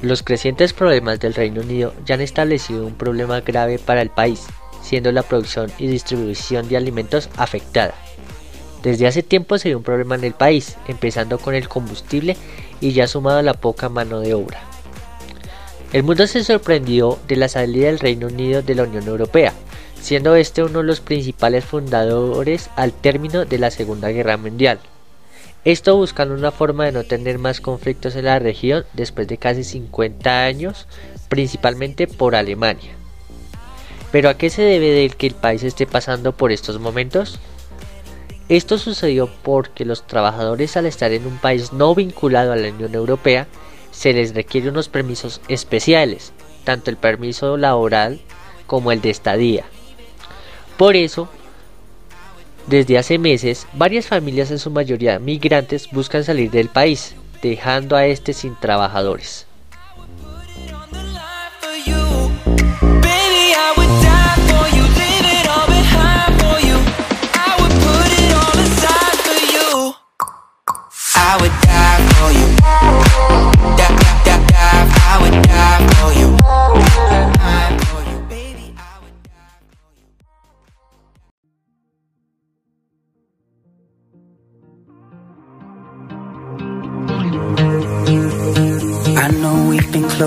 Los crecientes problemas del Reino Unido ya han establecido un problema grave para el país, siendo la producción y distribución de alimentos afectada. Desde hace tiempo se dio un problema en el país, empezando con el combustible y ya sumado a la poca mano de obra. El mundo se sorprendió de la salida del Reino Unido de la Unión Europea, siendo este uno de los principales fundadores al término de la Segunda Guerra Mundial. Esto buscando una forma de no tener más conflictos en la región después de casi 50 años, principalmente por Alemania. Pero ¿a qué se debe de que el país esté pasando por estos momentos? Esto sucedió porque los trabajadores al estar en un país no vinculado a la Unión Europea se les requiere unos permisos especiales, tanto el permiso laboral como el de estadía. Por eso, desde hace meses, varias familias en su mayoría migrantes buscan salir del país, dejando a este sin trabajadores.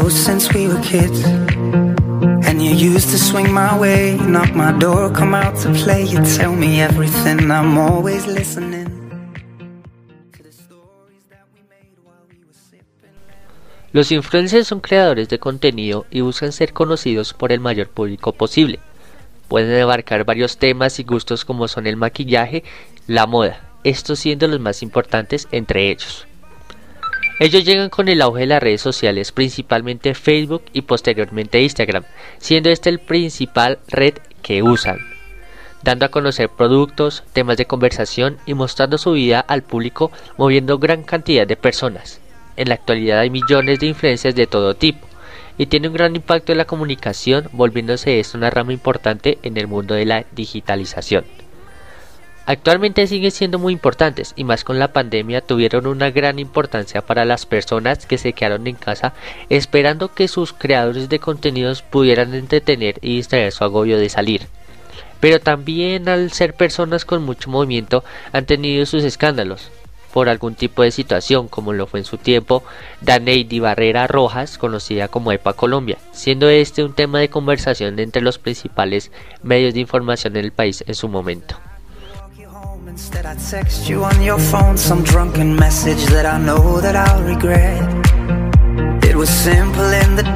Since we were kids. And you used to swing my way, knock my door, come out to play. You tell me everything, I'm always listening. Los influencers son creadores de contenido y buscan ser conocidos por el mayor público posible. Pueden abarcar varios temas y gustos como son el maquillaje, la moda, estos siendo los más importantes entre ellos. Ellos llegan con el auge de las redes sociales, principalmente Facebook y posteriormente Instagram, siendo este el principal red que usan, dando a conocer productos, temas de conversación y mostrando su vida al público, moviendo gran cantidad de personas. En la actualidad hay millones de influencias de todo tipo y tiene un gran impacto en la comunicación, volviéndose esto una rama importante en el mundo de la digitalización. Actualmente siguen siendo muy importantes y más con la pandemia tuvieron una gran importancia para las personas que se quedaron en casa esperando que sus creadores de contenidos pudieran entretener y distraer su agobio de salir. Pero también al ser personas con mucho movimiento han tenido sus escándalos por algún tipo de situación como lo fue en su tiempo Daneidi Barrera Rojas, conocida como EPA Colombia, siendo este un tema de conversación entre los principales medios de información en el país en su momento. Instead, I text you on your phone some drunken message that I know that I'll regret. It was simple in the day.